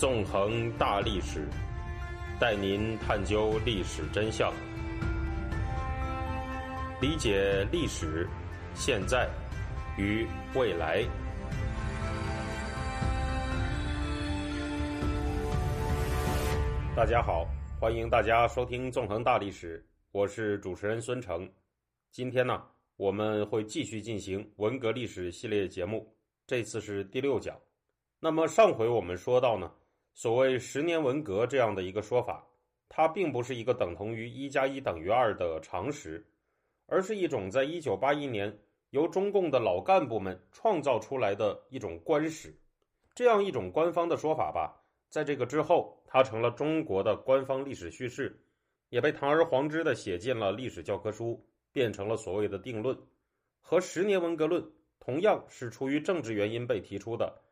纵横大历史，带您探究历史真相，理解历史、现在与未来。大家好，欢迎大家收听《纵横大历史》，我是主持人孙成。今天呢，我们会继续进行文革历史系列节目，这次是第六讲。那么上回我们说到呢，所谓十年文革这样的一个说法，它并不是一个等同于一加一等于二的常识，而是一种在一九八一年由中共的老干部们创造出来的一种官史。这样一种官方的说法吧，在这个之后，它成了中国的官方历史叙事，也被堂而皇之的写进了历史教科书，变成了所谓的定论。和十年文革论同样是出于政治原因被提出的。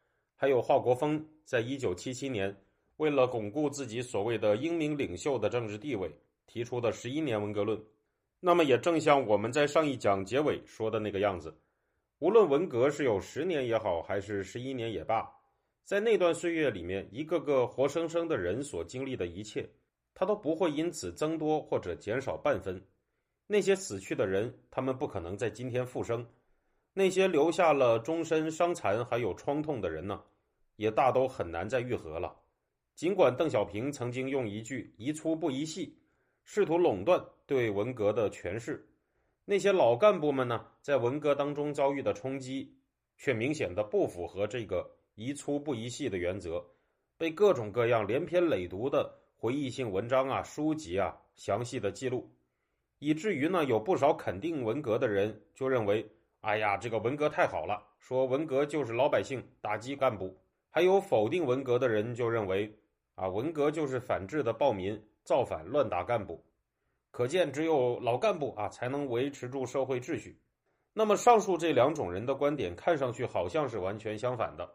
还有华国锋在一九七七年，为了巩固自己所谓的英明领袖的政治地位，提出的十一年文革论。那么也正像我们在上一讲结尾说的那个样子，无论文革是有十年也好，还是十一年也罢，在那段岁月里面，一个个活生生的人所经历的一切，他都不会因此增多或者减少半分。那些死去的人，他们不可能在今天复生。那些留下了终身伤残还有创痛的人呢，也大都很难再愈合了。尽管邓小平曾经用一句“宜粗不宜细”，试图垄断对文革的诠释，那些老干部们呢，在文革当中遭遇的冲击，却明显的不符合这个“宜粗不宜细”的原则，被各种各样连篇累牍的回忆性文章啊、书籍啊详细的记录，以至于呢，有不少肯定文革的人就认为。哎呀，这个文革太好了！说文革就是老百姓打击干部，还有否定文革的人就认为，啊，文革就是反制的暴民造反乱打干部。可见，只有老干部啊才能维持住社会秩序。那么，上述这两种人的观点看上去好像是完全相反的，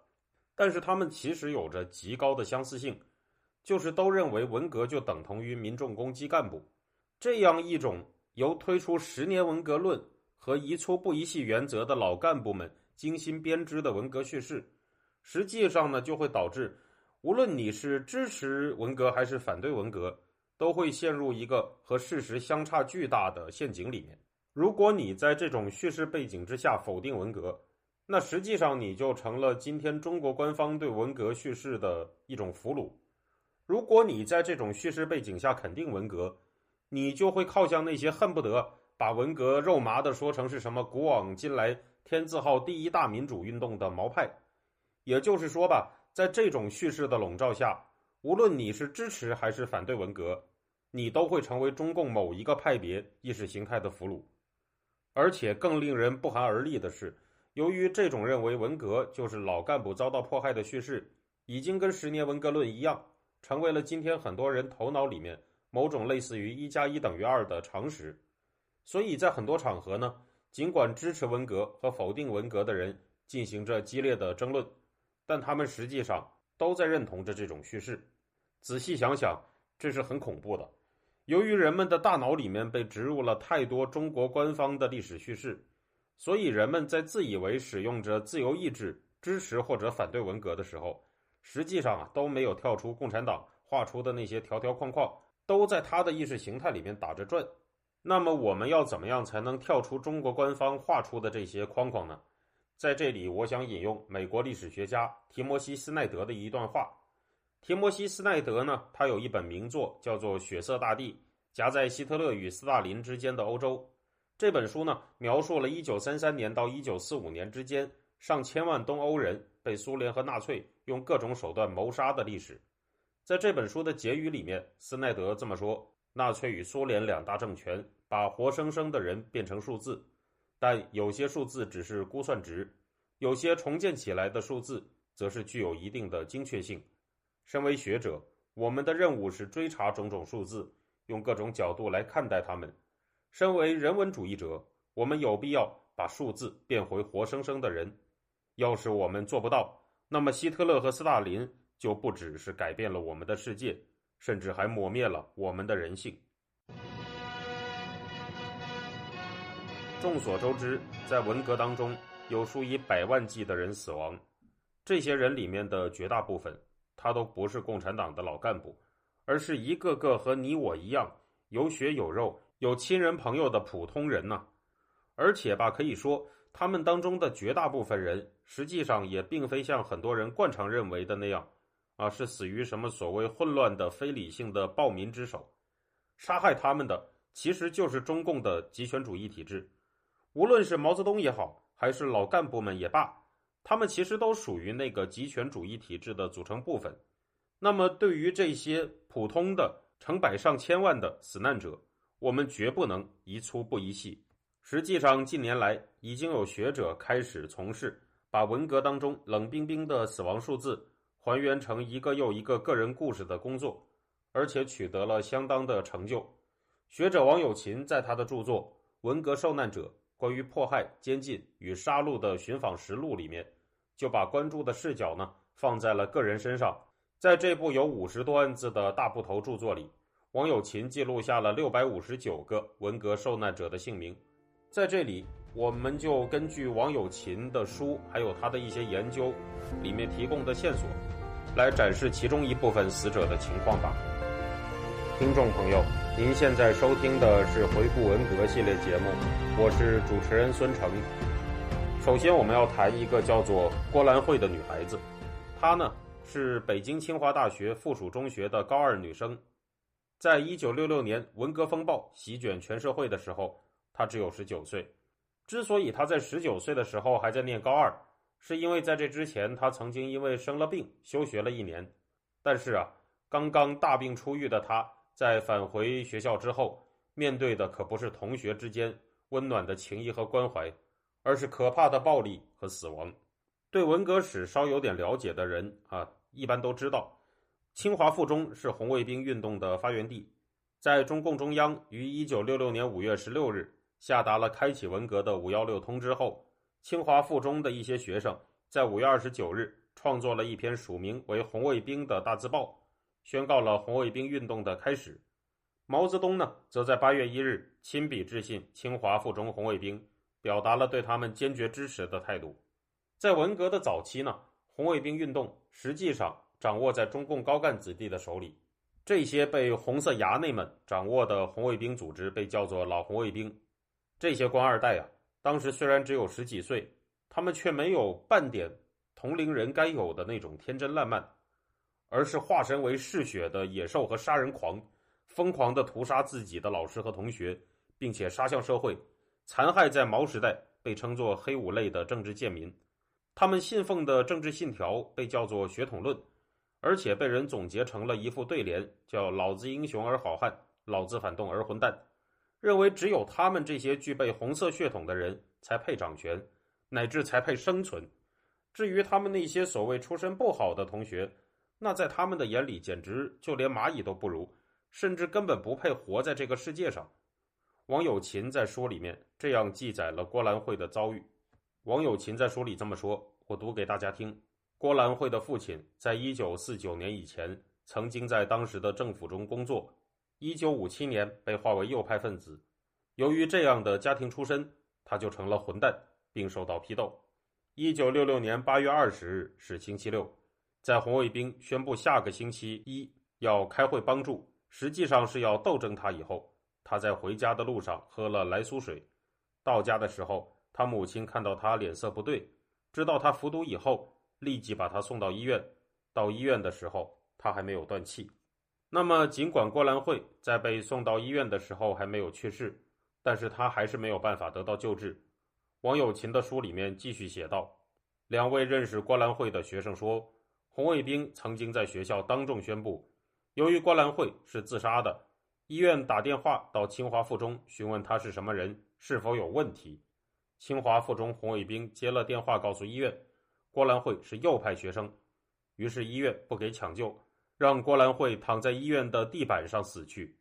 但是他们其实有着极高的相似性，就是都认为文革就等同于民众攻击干部。这样一种由推出十年文革论。和宜粗不宜细原则的老干部们精心编织的文革叙事，实际上呢，就会导致无论你是支持文革还是反对文革，都会陷入一个和事实相差巨大的陷阱里面。如果你在这种叙事背景之下否定文革，那实际上你就成了今天中国官方对文革叙事的一种俘虏；如果你在这种叙事背景下肯定文革，你就会靠向那些恨不得。把文革肉麻的说成是什么古往今来天字号第一大民主运动的毛派，也就是说吧，在这种叙事的笼罩下，无论你是支持还是反对文革，你都会成为中共某一个派别意识形态的俘虏。而且更令人不寒而栗的是，由于这种认为文革就是老干部遭到迫害的叙事，已经跟十年文革论一样，成为了今天很多人头脑里面某种类似于一加一等于二的常识。所以在很多场合呢，尽管支持文革和否定文革的人进行着激烈的争论，但他们实际上都在认同着这种叙事。仔细想想，这是很恐怖的。由于人们的大脑里面被植入了太多中国官方的历史叙事，所以人们在自以为使用着自由意志支持或者反对文革的时候，实际上啊都没有跳出共产党画出的那些条条框框，都在他的意识形态里面打着转。那么我们要怎么样才能跳出中国官方画出的这些框框呢？在这里，我想引用美国历史学家提摩西·斯奈德的一段话。提摩西·斯奈德呢，他有一本名作叫做《血色大地：夹在希特勒与斯大林之间的欧洲》。这本书呢，描述了1933年到1945年之间上千万东欧人被苏联和纳粹用各种手段谋杀的历史。在这本书的结语里面，斯奈德这么说。纳粹与苏联两大政权把活生生的人变成数字，但有些数字只是估算值，有些重建起来的数字则是具有一定的精确性。身为学者，我们的任务是追查种种数字，用各种角度来看待它们。身为人文主义者，我们有必要把数字变回活生生的人。要是我们做不到，那么希特勒和斯大林就不只是改变了我们的世界。甚至还抹灭了我们的人性。众所周知，在文革当中，有数以百万计的人死亡，这些人里面的绝大部分，他都不是共产党的老干部，而是一个个和你我一样有血有肉、有亲人朋友的普通人呐。而且吧，可以说他们当中的绝大部分人，实际上也并非像很多人惯常认为的那样，啊，是死于什么所谓混乱的非理性的暴民之手。杀害他们的其实就是中共的极权主义体制，无论是毛泽东也好，还是老干部们也罢。他们其实都属于那个极权主义体制的组成部分。那么，对于这些普通的成百上千万的死难者，我们绝不能一粗不一细。实际上，近年来已经有学者开始从事把文革当中冷冰冰的死亡数字还原成一个又一个个人故事的工作，而且取得了相当的成就。学者王友琴在他的著作《文革受难者》。关于迫害、监禁与杀戮的寻访实录里面，就把关注的视角呢放在了个人身上。在这部有五十多万字的大部头著作里，王友琴记录下了六百五十九个文革受难者的姓名。在这里，我们就根据王友琴的书，还有他的一些研究里面提供的线索，来展示其中一部分死者的情况吧。听众朋友。您现在收听的是《回顾文革》系列节目，我是主持人孙成。首先，我们要谈一个叫做郭兰慧的女孩子，她呢是北京清华大学附属中学的高二女生。在一九六六年文革风暴席卷全社会的时候，她只有十九岁。之所以她在十九岁的时候还在念高二，是因为在这之前她曾经因为生了病休学了一年。但是啊，刚刚大病初愈的她。在返回学校之后，面对的可不是同学之间温暖的情谊和关怀，而是可怕的暴力和死亡。对文革史稍有点了解的人啊，一般都知道，清华附中是红卫兵运动的发源地。在中共中央于一九六六年五月十六日下达了开启文革的“五幺六”通知后，清华附中的一些学生在五月二十九日创作了一篇署名为“红卫兵”的大字报。宣告了红卫兵运动的开始。毛泽东呢，则在八月一日亲笔致信清华附中红卫兵，表达了对他们坚决支持的态度。在文革的早期呢，红卫兵运动实际上掌握在中共高干子弟的手里。这些被红色衙内们掌握的红卫兵组织被叫做老红卫兵。这些官二代啊，当时虽然只有十几岁，他们却没有半点同龄人该有的那种天真烂漫。而是化身为嗜血的野兽和杀人狂，疯狂地屠杀自己的老师和同学，并且杀向社会，残害在毛时代被称作“黑五类”的政治贱民。他们信奉的政治信条被叫做“血统论”，而且被人总结成了一副对联，叫“老子英雄而好汉，老子反动而混蛋”。认为只有他们这些具备红色血统的人才配掌权，乃至才配生存。至于他们那些所谓出身不好的同学，那在他们的眼里，简直就连蚂蚁都不如，甚至根本不配活在这个世界上。王友琴在书里面这样记载了郭兰慧的遭遇。王友琴在书里这么说，我读给大家听：郭兰慧的父亲在一九四九年以前曾经在当时的政府中工作，一九五七年被划为右派分子。由于这样的家庭出身，他就成了混蛋，并受到批斗。一九六六年八月二十日是星期六。在红卫兵宣布下个星期一要开会帮助，实际上是要斗争他以后，他在回家的路上喝了来苏水。到家的时候，他母亲看到他脸色不对，知道他服毒以后，立即把他送到医院。到医院的时候，他还没有断气。那么，尽管郭兰慧在被送到医院的时候还没有去世，但是他还是没有办法得到救治。王友琴的书里面继续写道：两位认识郭兰慧的学生说。红卫兵曾经在学校当众宣布，由于郭兰慧是自杀的，医院打电话到清华附中询问他是什么人，是否有问题。清华附中红卫兵接了电话，告诉医院，郭兰慧是右派学生，于是医院不给抢救，让郭兰慧躺在医院的地板上死去。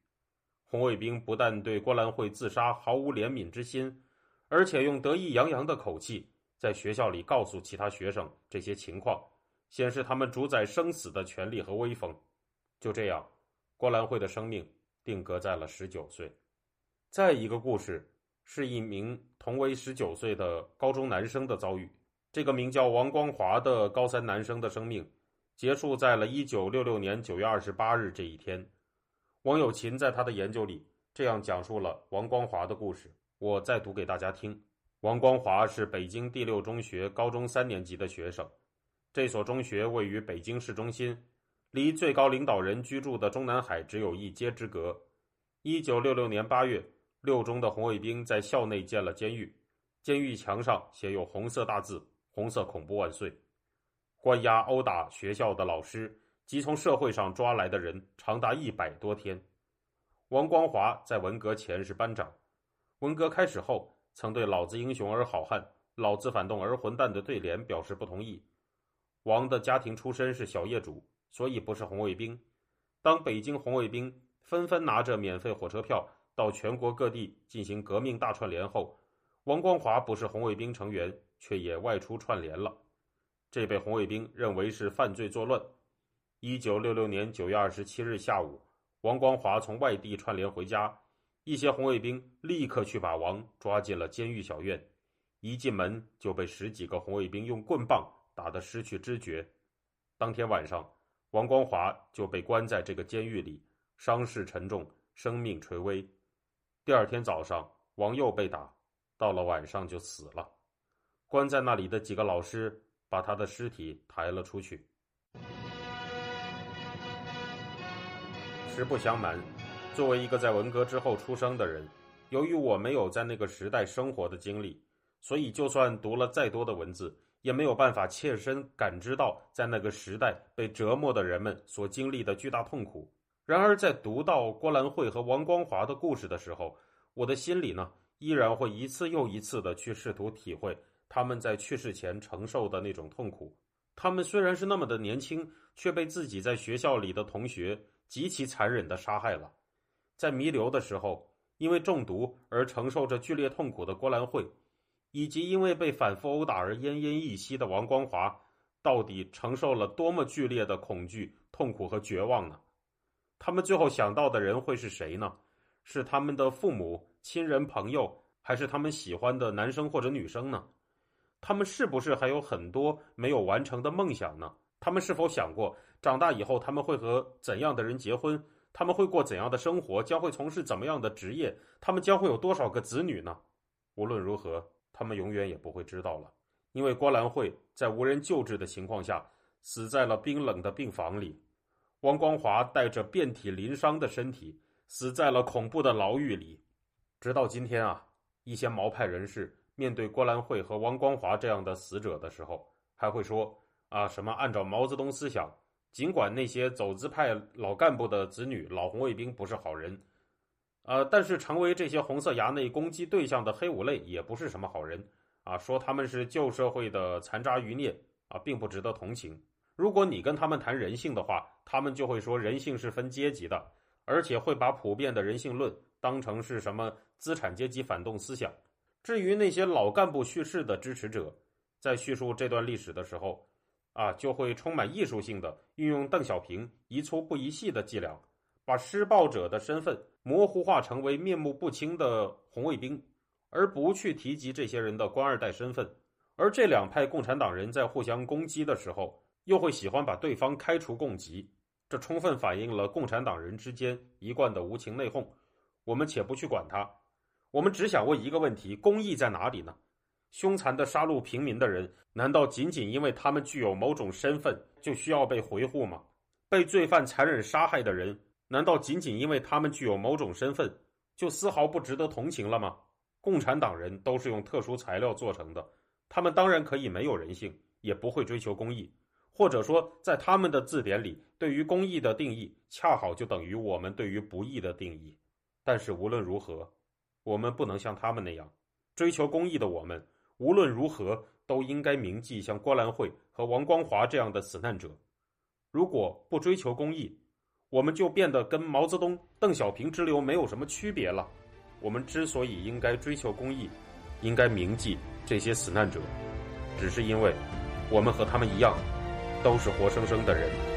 红卫兵不但对郭兰慧自杀毫无怜悯之心，而且用得意洋洋的口气在学校里告诉其他学生这些情况。显示他们主宰生死的权利和威风。就这样，郭兰慧的生命定格在了十九岁。再一个故事是一名同为十九岁的高中男生的遭遇。这个名叫王光华的高三男生的生命，结束在了一九六六年九月二十八日这一天。王友琴在他的研究里这样讲述了王光华的故事，我再读给大家听。王光华是北京第六中学高中三年级的学生，这所中学位于北京市中心，离最高领导人居住的中南海只有一街之隔。一九六六年八月，六中的红卫兵在校内建了监狱，监狱墙上写有红色大字“红色恐怖万岁”。关押、殴打学校的老师及从社会上抓来的人长达一百多天。王光华在文革前是班长，文革开始后曾对“老子英雄而好汉，老子反动而混蛋”的对联表示不同意。王的家庭出身是小业主，所以不是红卫兵。当北京红卫兵纷纷拿着免费火车票到全国各地进行革命大串联后，王光华不是红卫兵成员，却也外出串联了。这被红卫兵认为是犯罪作乱。一九六六年九月二十七日下午，王光华从外地串联回家，一些红卫兵立刻去把王抓进了监狱小院，一进门就被十几个红卫兵用棍棒打得失去知觉。当天晚上，王光华就被关在这个监狱里，伤势沉重，生命垂危。第二天早上，王又被打，到了晚上就死了。关在那里的几个老师。把他的尸体抬了出去。实不相瞒，作为一个在文革之后出生的人，由于我没有在那个时代生活的经历，所以就算读了再多的文字，也没有办法切身感知到在那个时代被折磨的人们所经历的巨大痛苦。然而，在读到郭兰慧和王光华的故事的时候，我的心里呢，依然会一次又一次的去试图体会。他们在去世前承受的那种痛苦，他们虽然是那么的年轻，却被自己在学校里的同学极其残忍的杀害了。在弥留的时候，因为中毒而承受着剧烈痛苦的郭兰慧，以及因为被反复殴打而奄奄一息的王光华，到底承受了多么剧烈的恐惧、痛苦和绝望呢？他们最后想到的人会是谁呢？是他们的父母、亲人、朋友，还是他们喜欢的男生或者女生呢？他们是不是还有很多没有完成的梦想呢？他们是否想过长大以后他们会和怎样的人结婚？他们会过怎样的生活？将会从事怎么样的职业？他们将会有多少个子女呢？无论如何，他们永远也不会知道了，因为郭兰慧在无人救治的情况下死在了冰冷的病房里，汪光华带着遍体鳞伤的身体死在了恐怖的牢狱里。直到今天啊，一些毛派人士。面对郭兰慧和汪光华这样的死者的时候，还会说啊什么？按照毛泽东思想，尽管那些走资派老干部的子女、老红卫兵不是好人，呃，但是成为这些红色衙内攻击对象的黑五类也不是什么好人啊。说他们是旧社会的残渣余孽啊，并不值得同情。如果你跟他们谈人性的话，他们就会说人性是分阶级的，而且会把普遍的人性论当成是什么资产阶级反动思想。至于那些老干部叙事的支持者，在叙述这段历史的时候，啊，就会充满艺术性的运用邓小平一粗不一细的伎俩，把施暴者的身份模糊化成为面目不清的红卫兵，而不去提及这些人的官二代身份。而这两派共产党人在互相攻击的时候，又会喜欢把对方开除共籍，这充分反映了共产党人之间一贯的无情内讧。我们且不去管他。我们只想问一个问题：公义在哪里呢？凶残的杀戮平民的人，难道仅仅因为他们具有某种身份就需要被维护吗？被罪犯残忍杀害的人，难道仅仅因为他们具有某种身份就丝毫不值得同情了吗？共产党人都是用特殊材料做成的，他们当然可以没有人性，也不会追求公义，或者说，在他们的字典里，对于公义的定义恰好就等于我们对于不义的定义。但是无论如何。我们不能像他们那样追求公义的我们，无论如何都应该铭记像郭兰慧和王光华这样的死难者。如果不追求公义，我们就变得跟毛泽东、邓小平之流没有什么区别了。我们之所以应该追求公益，应该铭记这些死难者，只是因为我们和他们一样，都是活生生的人。